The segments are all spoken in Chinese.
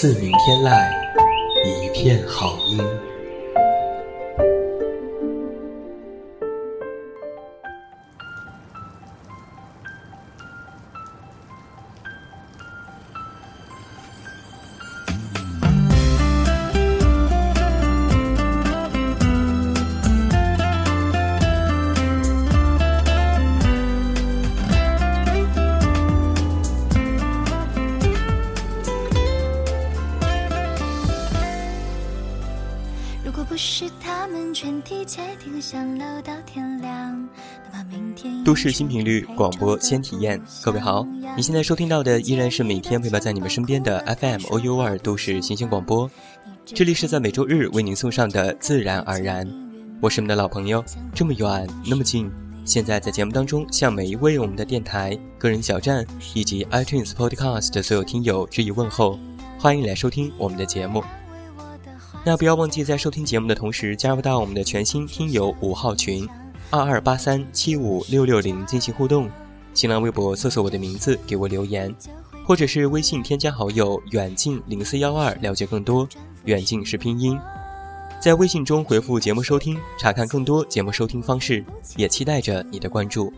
自明天籁，一片好音。是他们全体窃听，想留到天亮都市新频率广播先体验，各位好，你现在收听到的依然是每天陪伴在你们身边的 FM OU 二都市新鲜广播，这里是在每周日为您送上的自然而然，我是你们的老朋友，这么远那么近，现在在节目当中向每一位我们的电台、个人小站以及 iTunes Podcast 的所有听友致以问候，欢迎来收听我们的节目。那不要忘记在收听节目的同时加入到我们的全新听友五号群。二二八三七五六六零进行互动，新浪微博搜索我的名字给我留言，或者是微信添加好友远近零四幺二了解更多。远近是拼音，在微信中回复节目收听，查看更多节目收听方式，也期待着你的关注。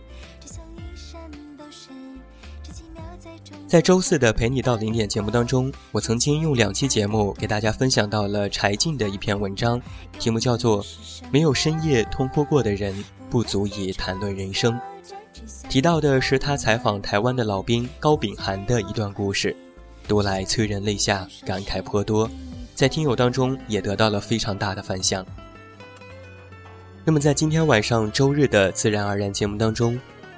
在周四的陪你到零点节目当中，我曾经用两期节目给大家分享到了柴静的一篇文章，题目叫做《没有深夜痛哭过的人不足以谈论人生》，提到的是他采访台湾的老兵高秉涵的一段故事，读来催人泪下，感慨颇多，在听友当中也得到了非常大的反响。那么在今天晚上周日的自然而然节目当中。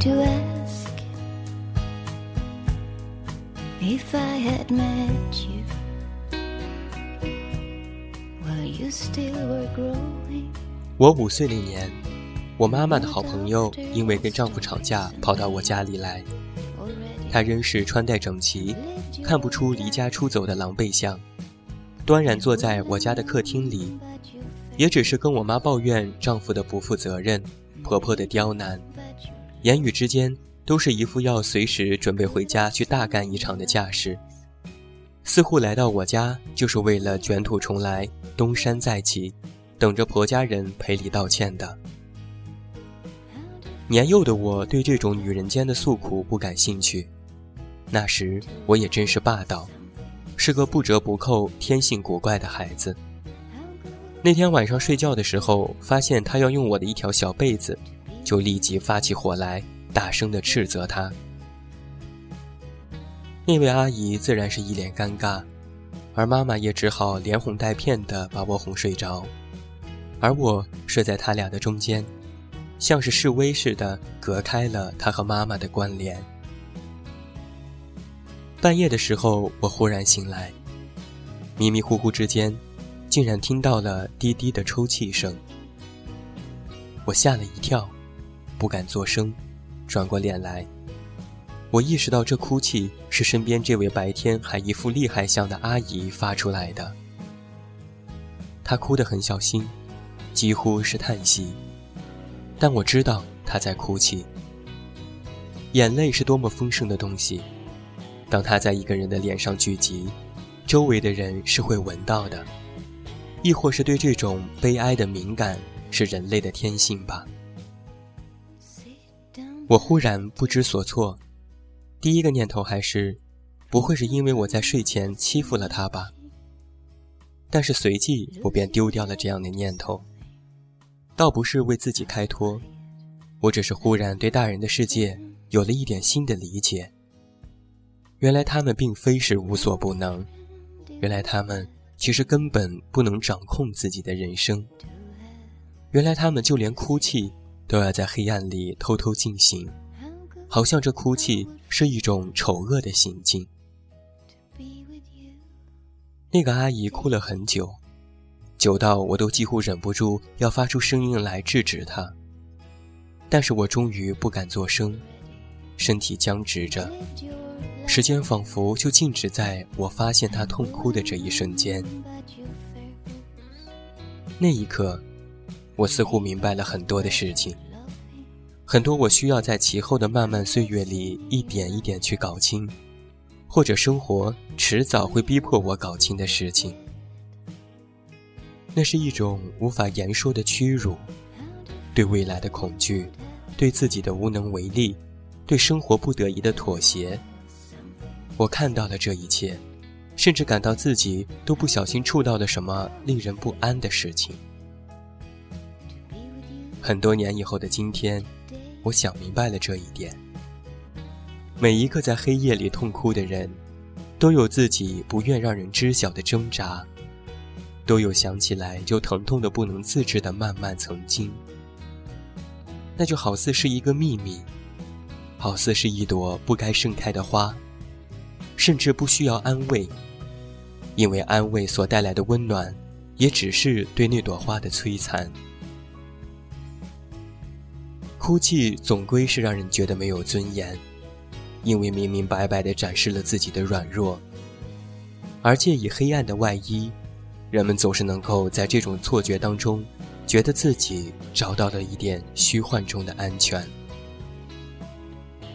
to ask if I had met you while you still were growing。我五岁那年，我妈妈的好朋友因为跟丈夫吵架，跑到我家里来。她仍是穿戴整齐，看不出离家出走的狼狈相，端然坐在我家的客厅里，也只是跟我妈抱怨丈夫的不负责任，婆婆的刁难。言语之间都是一副要随时准备回家去大干一场的架势，似乎来到我家就是为了卷土重来、东山再起，等着婆家人赔礼道歉的。年幼的我对这种女人间的诉苦不感兴趣，那时我也真是霸道，是个不折不扣、天性古怪的孩子。那天晚上睡觉的时候，发现她要用我的一条小被子。就立即发起火来，大声地斥责他。那位阿姨自然是一脸尴尬，而妈妈也只好连哄带骗地把我哄睡着，而我睡在他俩的中间，像是示威似的隔开了他和妈妈的关联。半夜的时候，我忽然醒来，迷迷糊糊之间，竟然听到了低低的抽泣声，我吓了一跳。不敢作声，转过脸来，我意识到这哭泣是身边这位白天还一副厉害相的阿姨发出来的。她哭得很小心，几乎是叹息，但我知道她在哭泣。眼泪是多么丰盛的东西，当它在一个人的脸上聚集，周围的人是会闻到的，亦或是对这种悲哀的敏感是人类的天性吧。我忽然不知所措，第一个念头还是，不会是因为我在睡前欺负了他吧？但是随即我便丢掉了这样的念头，倒不是为自己开脱，我只是忽然对大人的世界有了一点新的理解。原来他们并非是无所不能，原来他们其实根本不能掌控自己的人生。原来他们就连哭泣都要在黑暗里偷偷进行，好像这哭泣是一种丑恶的行径。那个阿姨哭了很久，久到我都几乎忍不住要发出声音来制止她，但是我终于不敢作声，身体僵直着。时间仿佛就静止在我发现她痛哭的这一瞬间。那一刻，我似乎明白了很多的事情，很多我需要在其后的漫漫岁月里一点一点去搞清，或者生活迟早会逼迫我搞清的事情。那是一种无法言说的屈辱，对未来的恐惧，对自己的无能为力，对生活不得已的妥协。我看到了这一切，甚至感到自己都不小心触到了什么令人不安的事情。很多年以后的今天，我想明白了这一点。每一个在黑夜里痛哭的人，都有自己不愿让人知晓的挣扎，都有想起来就疼痛的不能自制的漫漫曾经。那就好似是一个秘密，好似是一朵不该盛开的花。甚至不需要安慰，因为安慰所带来的温暖，也只是对那朵花的摧残。哭泣总归是让人觉得没有尊严，因为明明白白地展示了自己的软弱。而借以黑暗的外衣，人们总是能够在这种错觉当中，觉得自己找到了一点虚幻中的安全。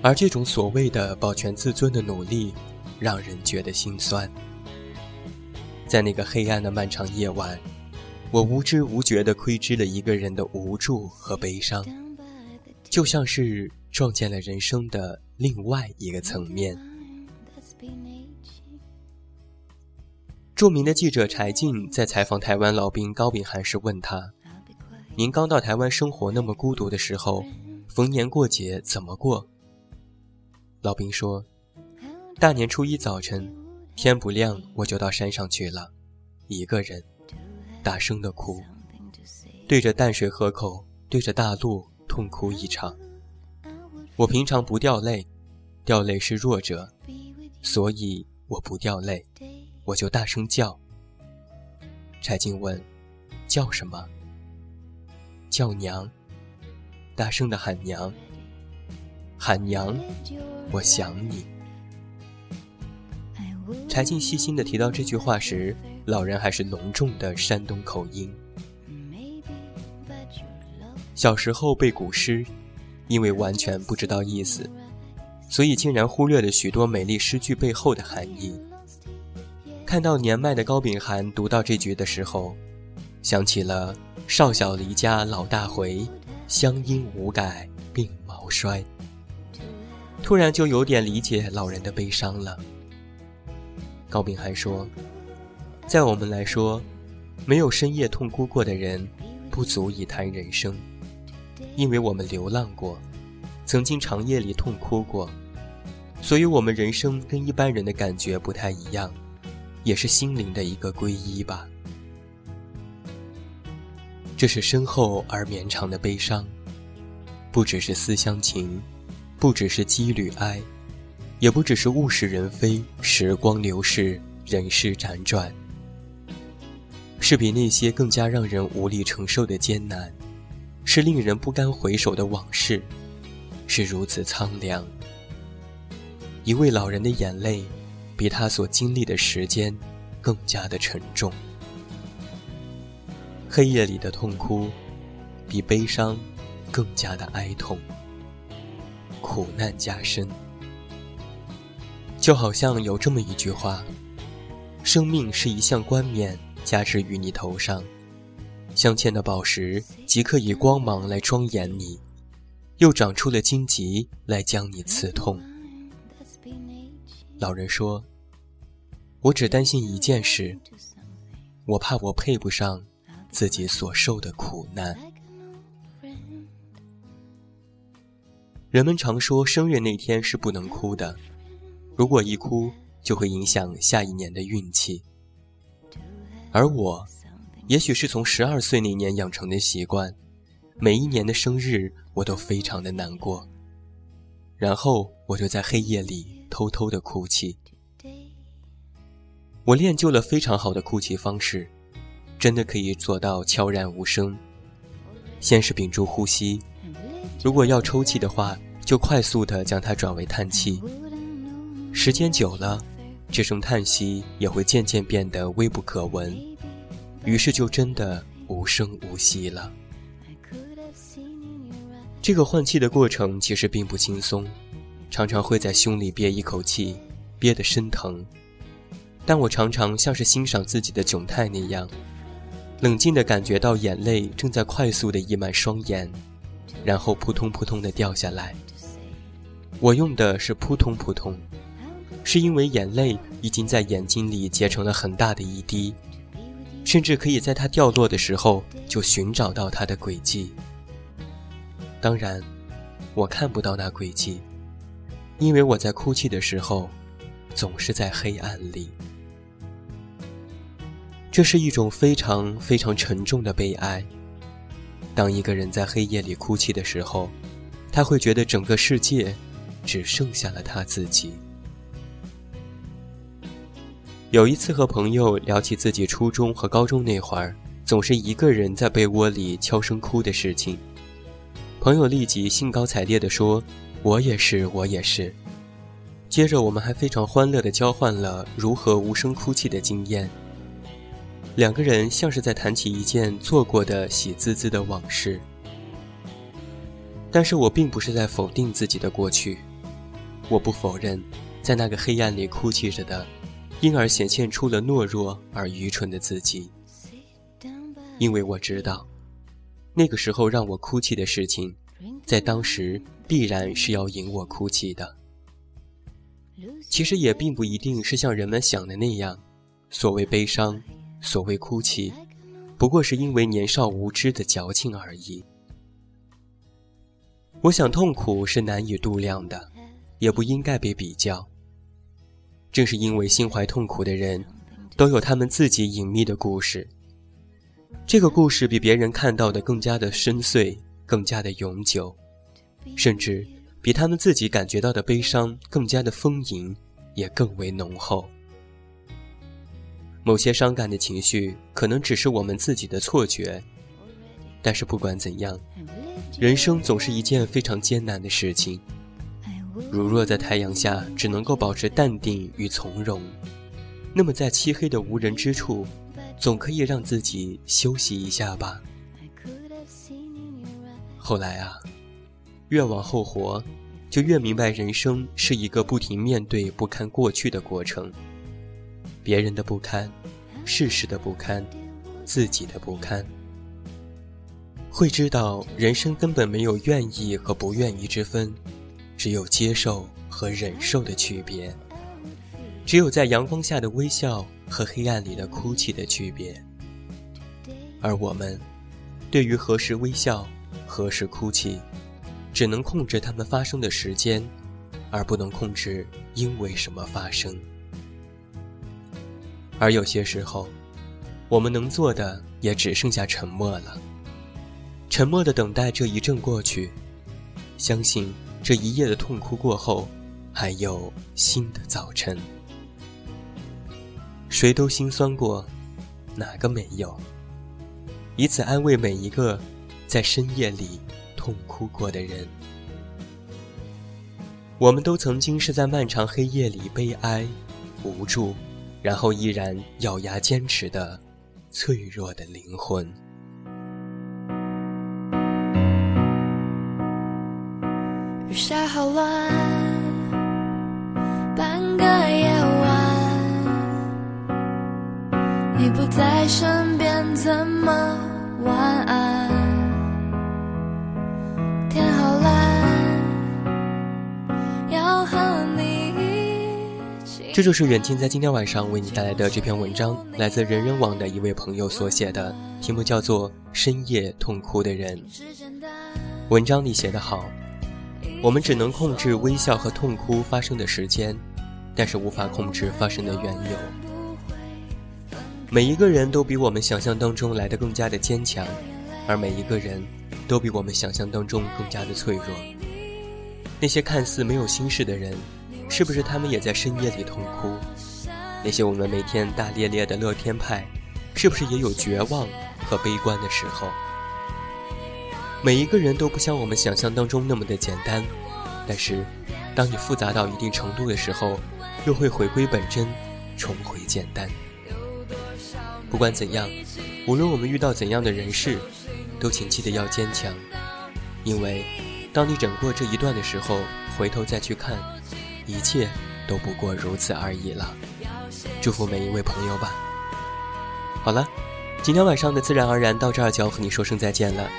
而这种所谓的保全自尊的努力。让人觉得心酸。在那个黑暗的漫长夜晚，我无知无觉地窥知了一个人的无助和悲伤，就像是撞见了人生的另外一个层面。著名的记者柴静在采访台湾老兵高秉涵时问他：“您刚到台湾生活那么孤独的时候，逢年过节怎么过？”老兵说。大年初一早晨，天不亮我就到山上去了，一个人，大声的哭，对着淡水河口，对着大陆痛哭一场。我平常不掉泪，掉泪是弱者，所以我不掉泪，我就大声叫。柴静问：“叫什么？”叫娘，大声的喊娘，喊娘，我想你。柴静细心的提到这句话时，老人还是浓重的山东口音。小时候背古诗，因为完全不知道意思，所以竟然忽略了许多美丽诗句背后的含义。看到年迈的高秉涵读到这句的时候，想起了“少小离家老大回，乡音无改鬓毛衰”，突然就有点理解老人的悲伤了。高秉涵说：“在我们来说，没有深夜痛哭过的人，不足以谈人生，因为我们流浪过，曾经长夜里痛哭过，所以我们人生跟一般人的感觉不太一样，也是心灵的一个皈依吧。这是深厚而绵长的悲伤，不只是思乡情，不只是羁旅哀。”也不只是物是人非，时光流逝，人世辗转，是比那些更加让人无力承受的艰难，是令人不甘回首的往事，是如此苍凉。一位老人的眼泪，比他所经历的时间更加的沉重。黑夜里的痛哭，比悲伤更加的哀痛，苦难加深。就好像有这么一句话：“生命是一项冠冕，加之于你头上，镶嵌的宝石即刻以光芒来庄严你，又长出了荆棘来将你刺痛。老人说：“我只担心一件事，我怕我配不上自己所受的苦难。”人们常说生日那天是不能哭的，如果一哭就会影响下一年的运气。而我，也许是从十二岁那年养成的习惯，每一年的生日我都非常的难过，然后我就在黑夜里。偷偷的哭泣，我练就了非常好的哭泣方式，真的可以做到悄然无声。先是屏住呼吸，如果要抽泣的话，就快速的将它转为叹气。时间久了，这声叹息也会渐渐变得微不可闻，于是就真的无声无息了。这个换气的过程其实并不轻松。常常会在胸里憋一口气，憋得生疼。但我常常像是欣赏自己的窘态那样，冷静地感觉到眼泪正在快速地溢满双眼，然后扑通扑通地掉下来。我用的是扑通扑通，是因为眼泪已经在眼睛里结成了很大的一滴，甚至可以在它掉落的时候就寻找到它的轨迹。当然，我看不到那轨迹。因为我在哭泣的时候，总是在黑暗里。这是一种非常非常沉重的悲哀。当一个人在黑夜里哭泣的时候，他会觉得整个世界只剩下了他自己。有一次和朋友聊起自己初中和高中那会儿，总是一个人在被窝里悄声哭的事情，朋友立即兴高采烈地说。我也是，我也是。接着，我们还非常欢乐地交换了如何无声哭泣的经验。两个人像是在谈起一件做过的喜滋滋的往事。但是我并不是在否定自己的过去，我不否认，在那个黑暗里哭泣着的，因而显现出了懦弱而愚蠢的自己。因为我知道，那个时候让我哭泣的事情。在当时，必然是要引我哭泣的。其实也并不一定是像人们想的那样，所谓悲伤，所谓哭泣，不过是因为年少无知的矫情而已。我想，痛苦是难以度量的，也不应该被比较。正是因为心怀痛苦的人，都有他们自己隐秘的故事。这个故事比别人看到的更加的深邃。更加的永久，甚至比他们自己感觉到的悲伤更加的丰盈，也更为浓厚。某些伤感的情绪可能只是我们自己的错觉，但是不管怎样，人生总是一件非常艰难的事情。如若在太阳下只能够保持淡定与从容，那么在漆黑的无人之处，总可以让自己休息一下吧。后来啊，越往后活，就越明白人生是一个不停面对不堪过去的过程。别人的不堪，世事的不堪，自己的不堪。会知道人生根本没有愿意和不愿意之分，只有接受和忍受的区别。只有在阳光下的微笑和黑暗里的哭泣的区别。而我们，对于何时微笑。何时哭泣，只能控制它们发生的时间，而不能控制因为什么发生。而有些时候，我们能做的也只剩下沉默了。沉默的等待这一阵过去，相信这一夜的痛哭过后，还有新的早晨。谁都心酸过，哪个没有？以此安慰每一个。在深夜里痛哭过的人，我们都曾经是在漫长黑夜里悲哀、无助，然后依然咬牙坚持的脆弱的灵魂。这就是远近在今天晚上为你带来的这篇文章，来自人人网的一位朋友所写的，题目叫做《深夜痛哭的人》。文章里写得好，我们只能控制微笑和痛哭发生的时间，但是无法控制发生的缘由。每一个人都比我们想象当中来的更加的坚强，而每一个人都比我们想象当中更加的脆弱。那些看似没有心事的人，是不是他们也在深夜里痛哭？那些我们每天大咧咧的乐天派，是不是也有绝望和悲观的时候？每一个人都不像我们想象当中那么的简单，但是，当你复杂到一定程度的时候，又会回归本真，重回简单。不管怎样，无论我们遇到怎样的人事，都请记得要坚强，因为。当你忍过这一段的时候，回头再去看，一切都不过如此而已了。祝福每一位朋友吧。好了，今天晚上的自然而然到这儿就要和你说声再见了。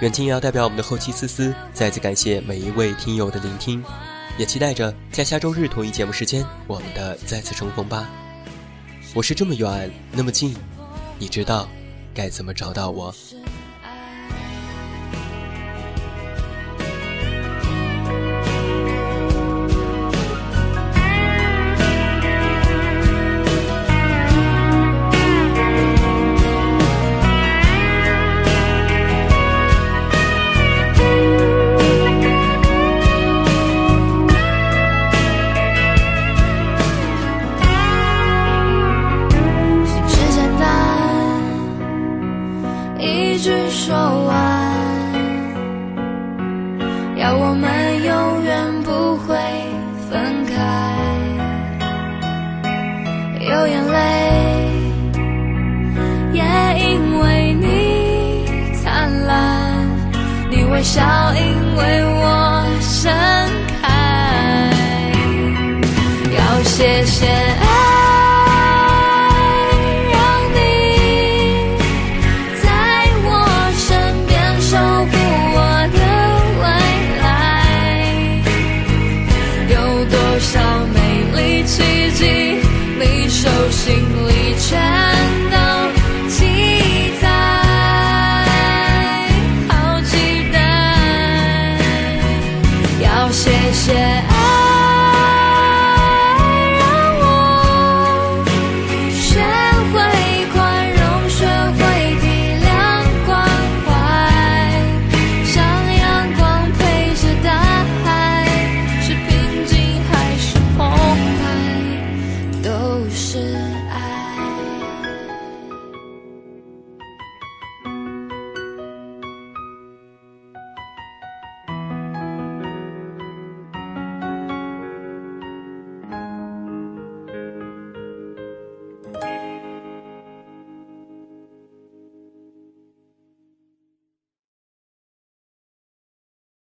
远近也要代表我们的后期思思再次感谢每一位听友的聆听，也期待着在下周日同一节目时间我们的再次重逢吧。我是这么远那么近，你知道该怎么找到我？